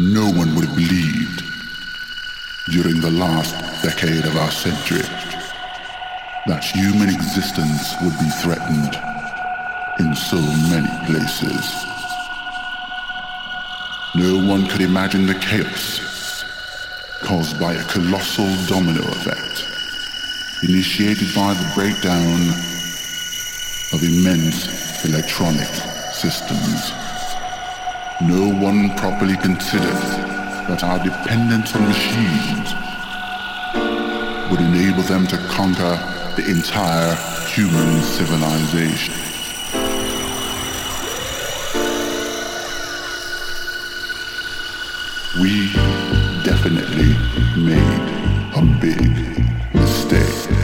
no one would have believed during the last decade of our century that human existence would be threatened in so many places. No one could imagine the chaos caused by a colossal domino effect initiated by the breakdown of immense electronic systems. No one properly considered that our dependence on machines would enable them to conquer the entire human civilization. We definitely made a big mistake.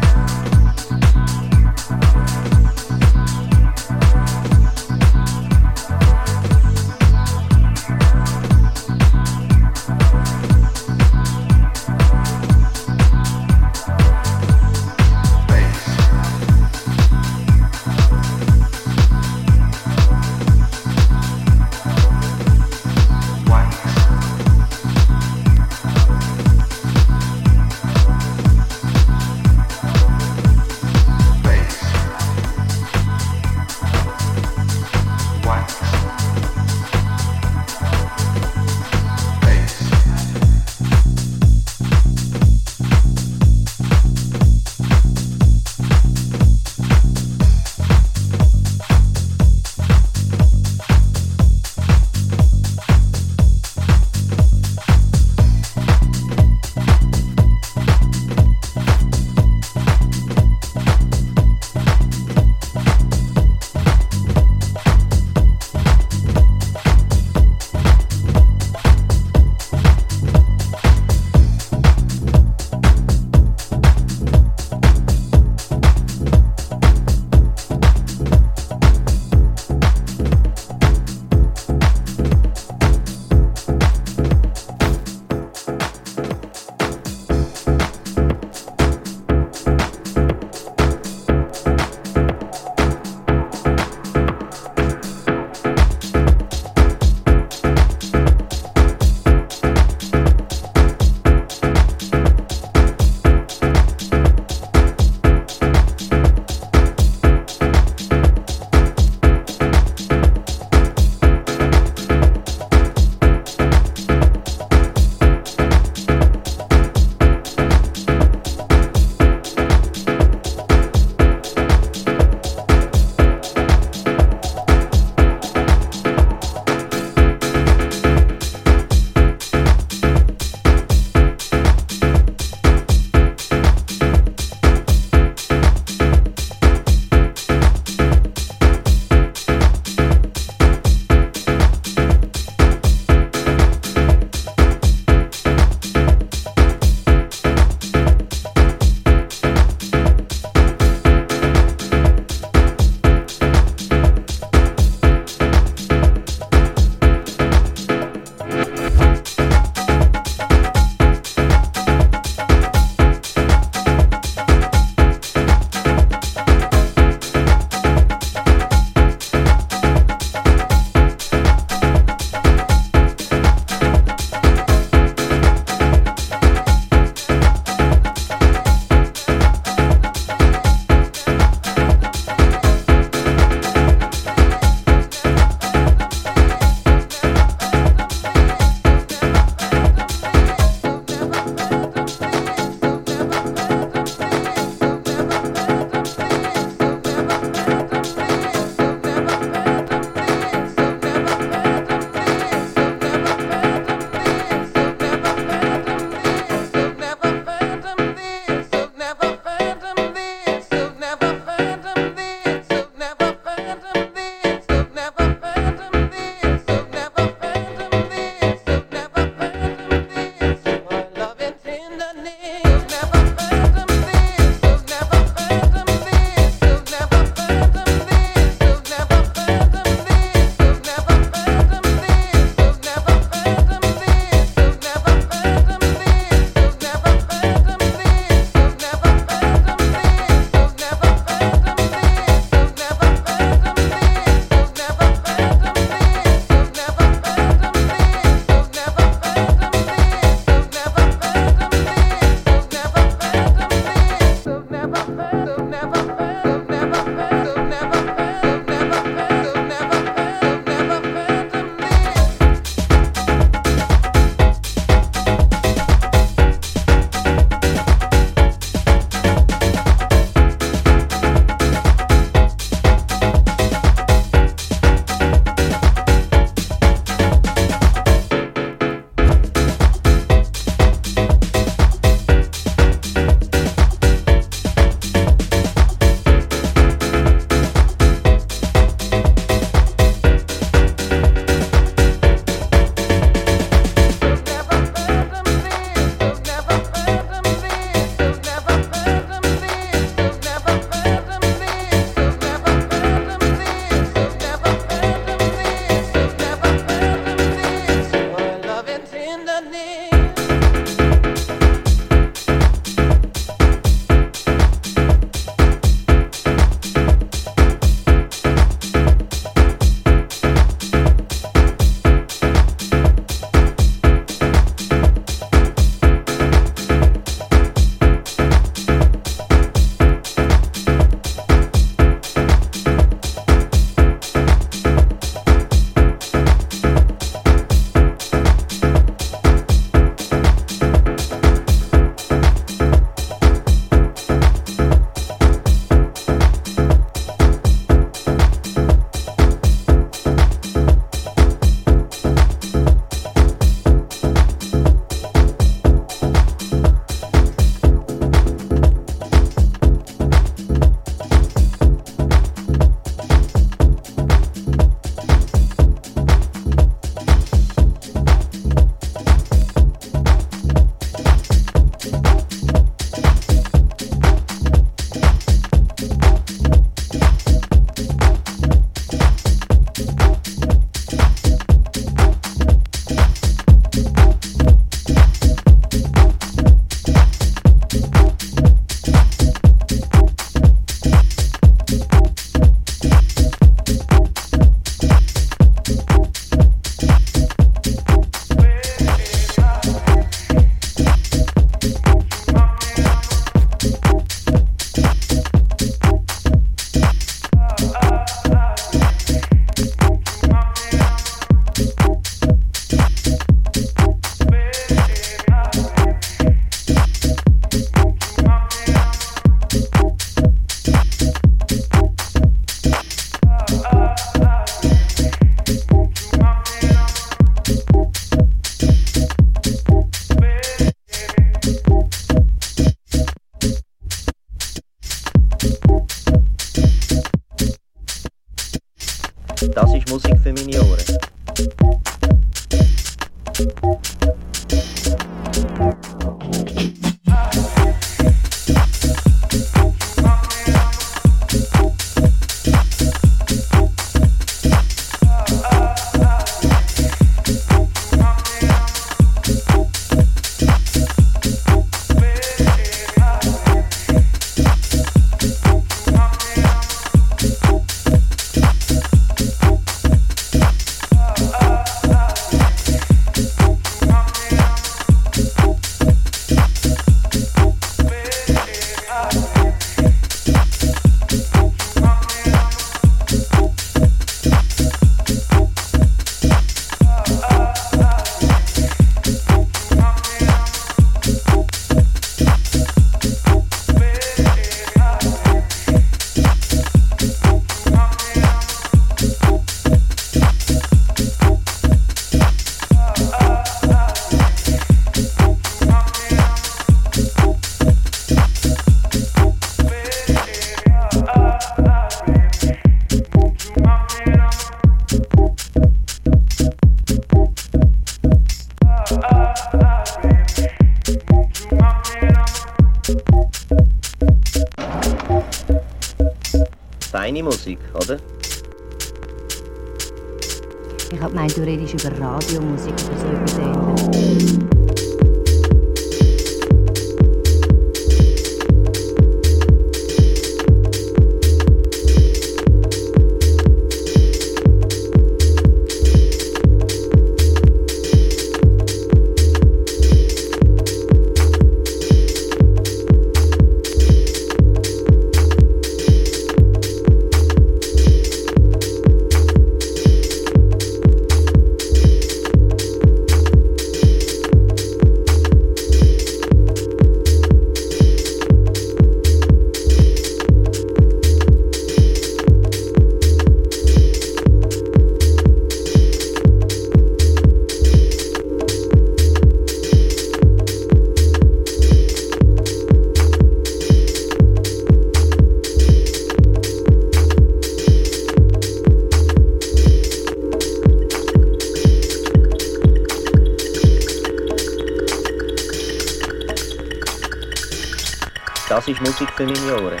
jakieś multi, które.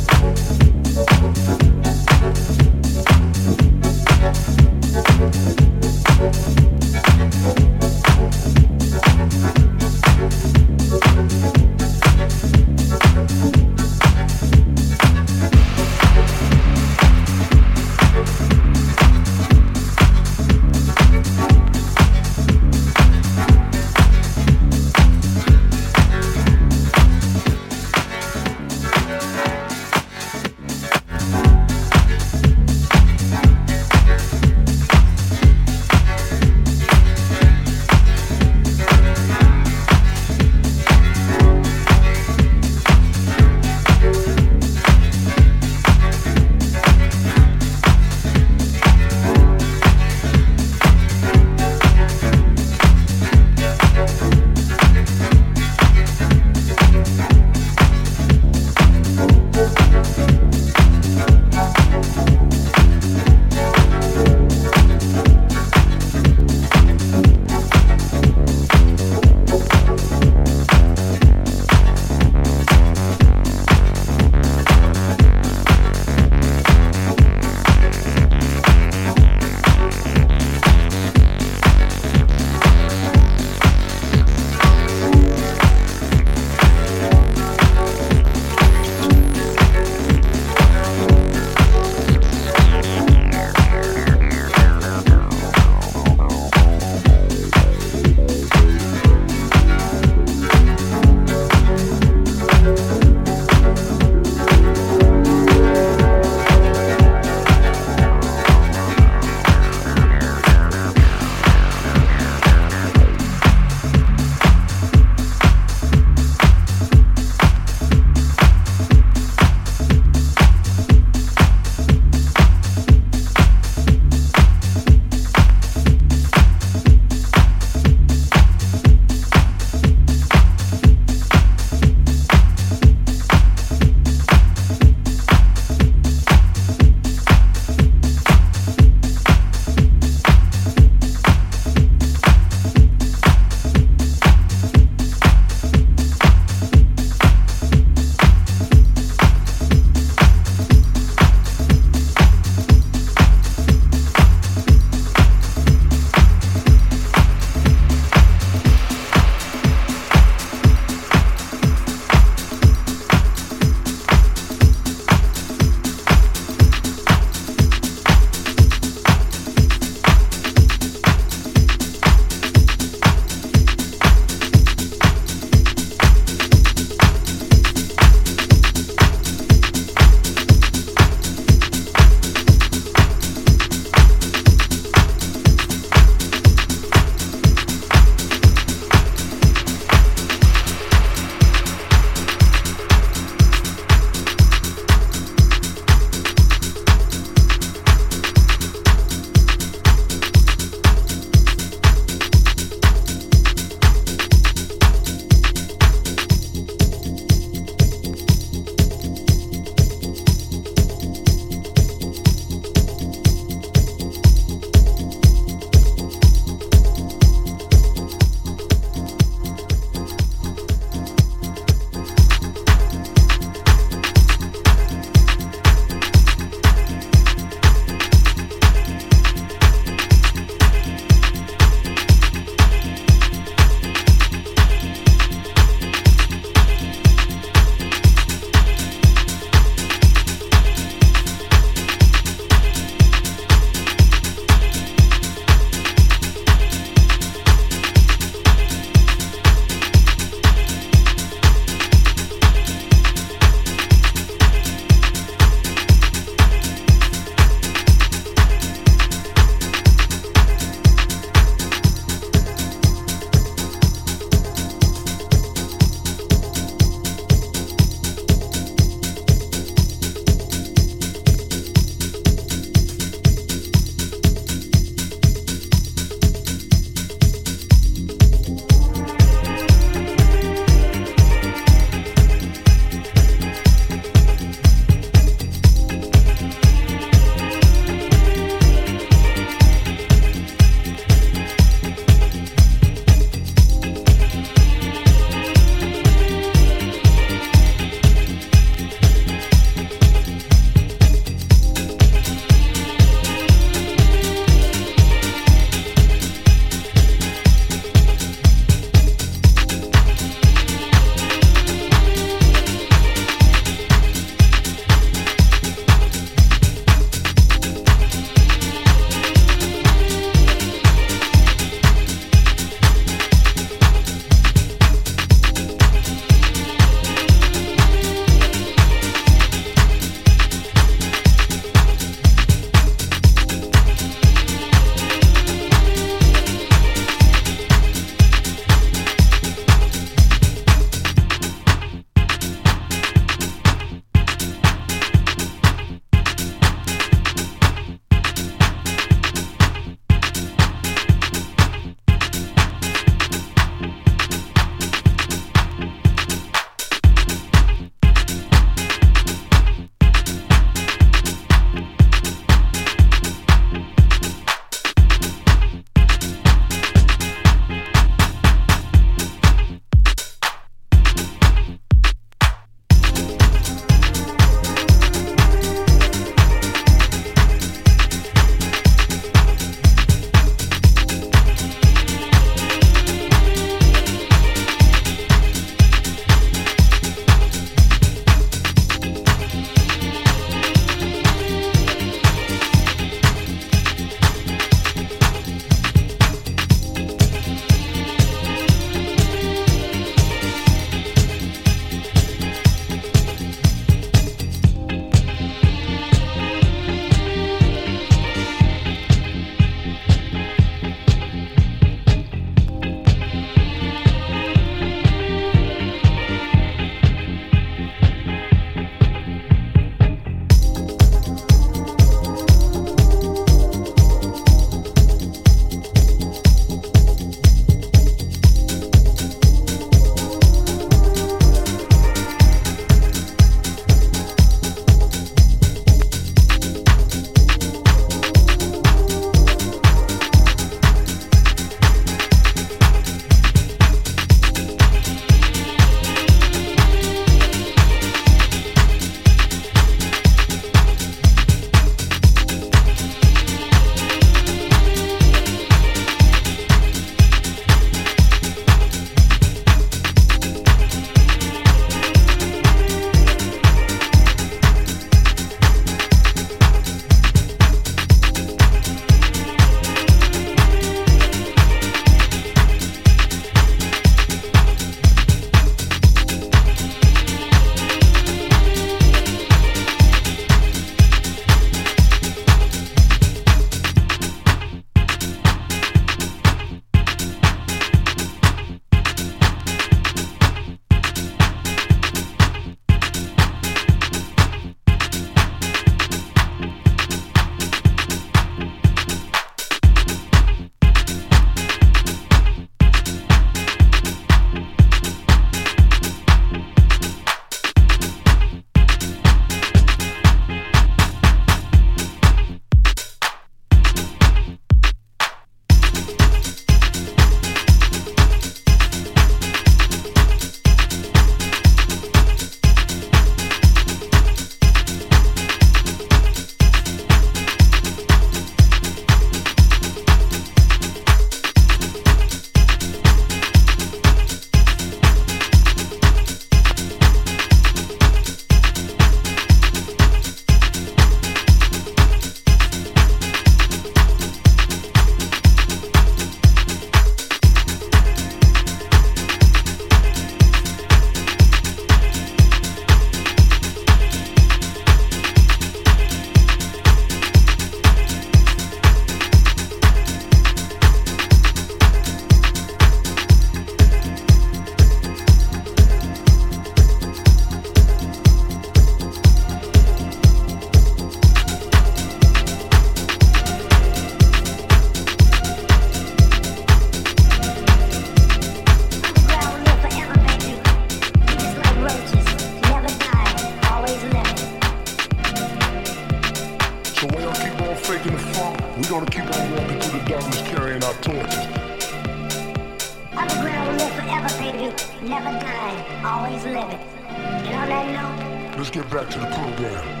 Let's get back to the program.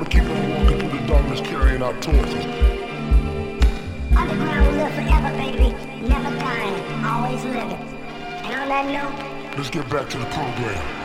gonna keep on walking through the darkness carrying our torches. Underground will live forever, baby. Never dying, always living. And on that note, let's get back to the program.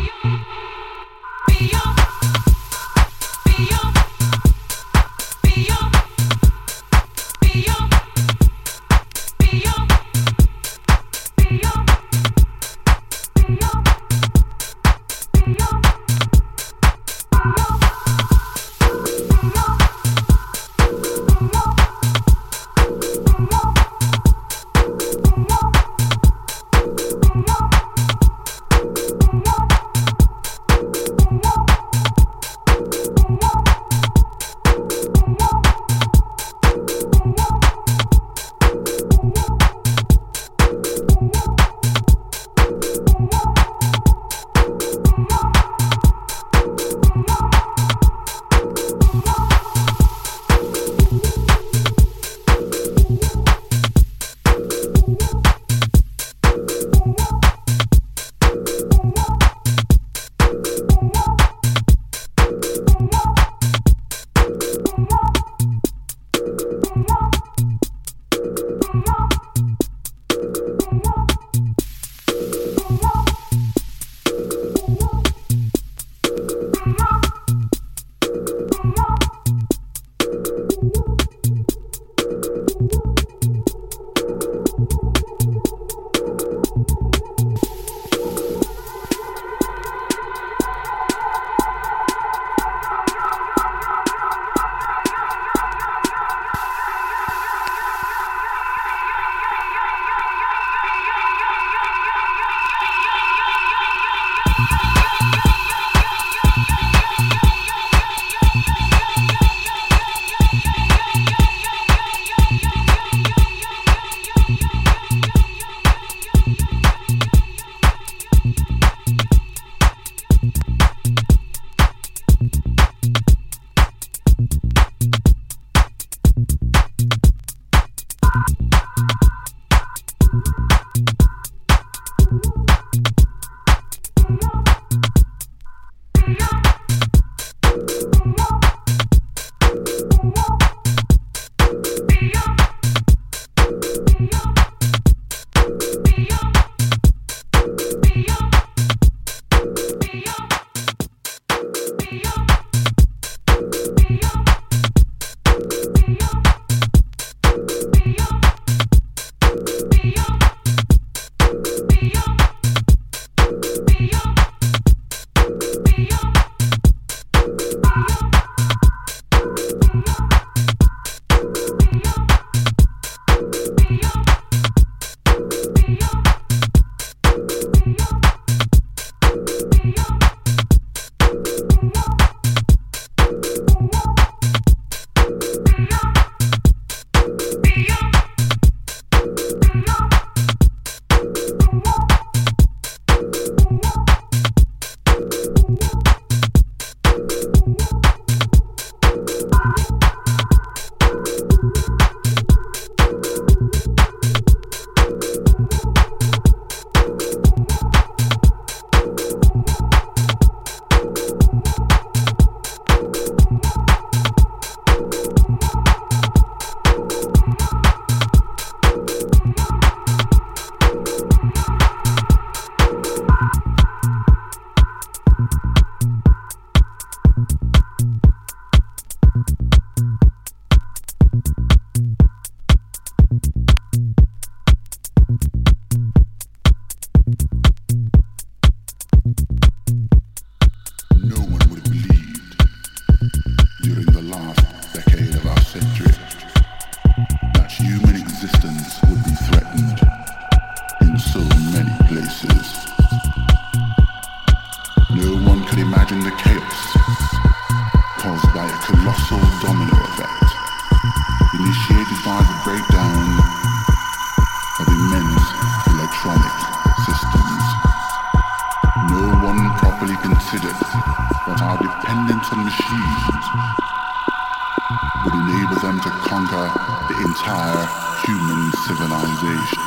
you. Civilization.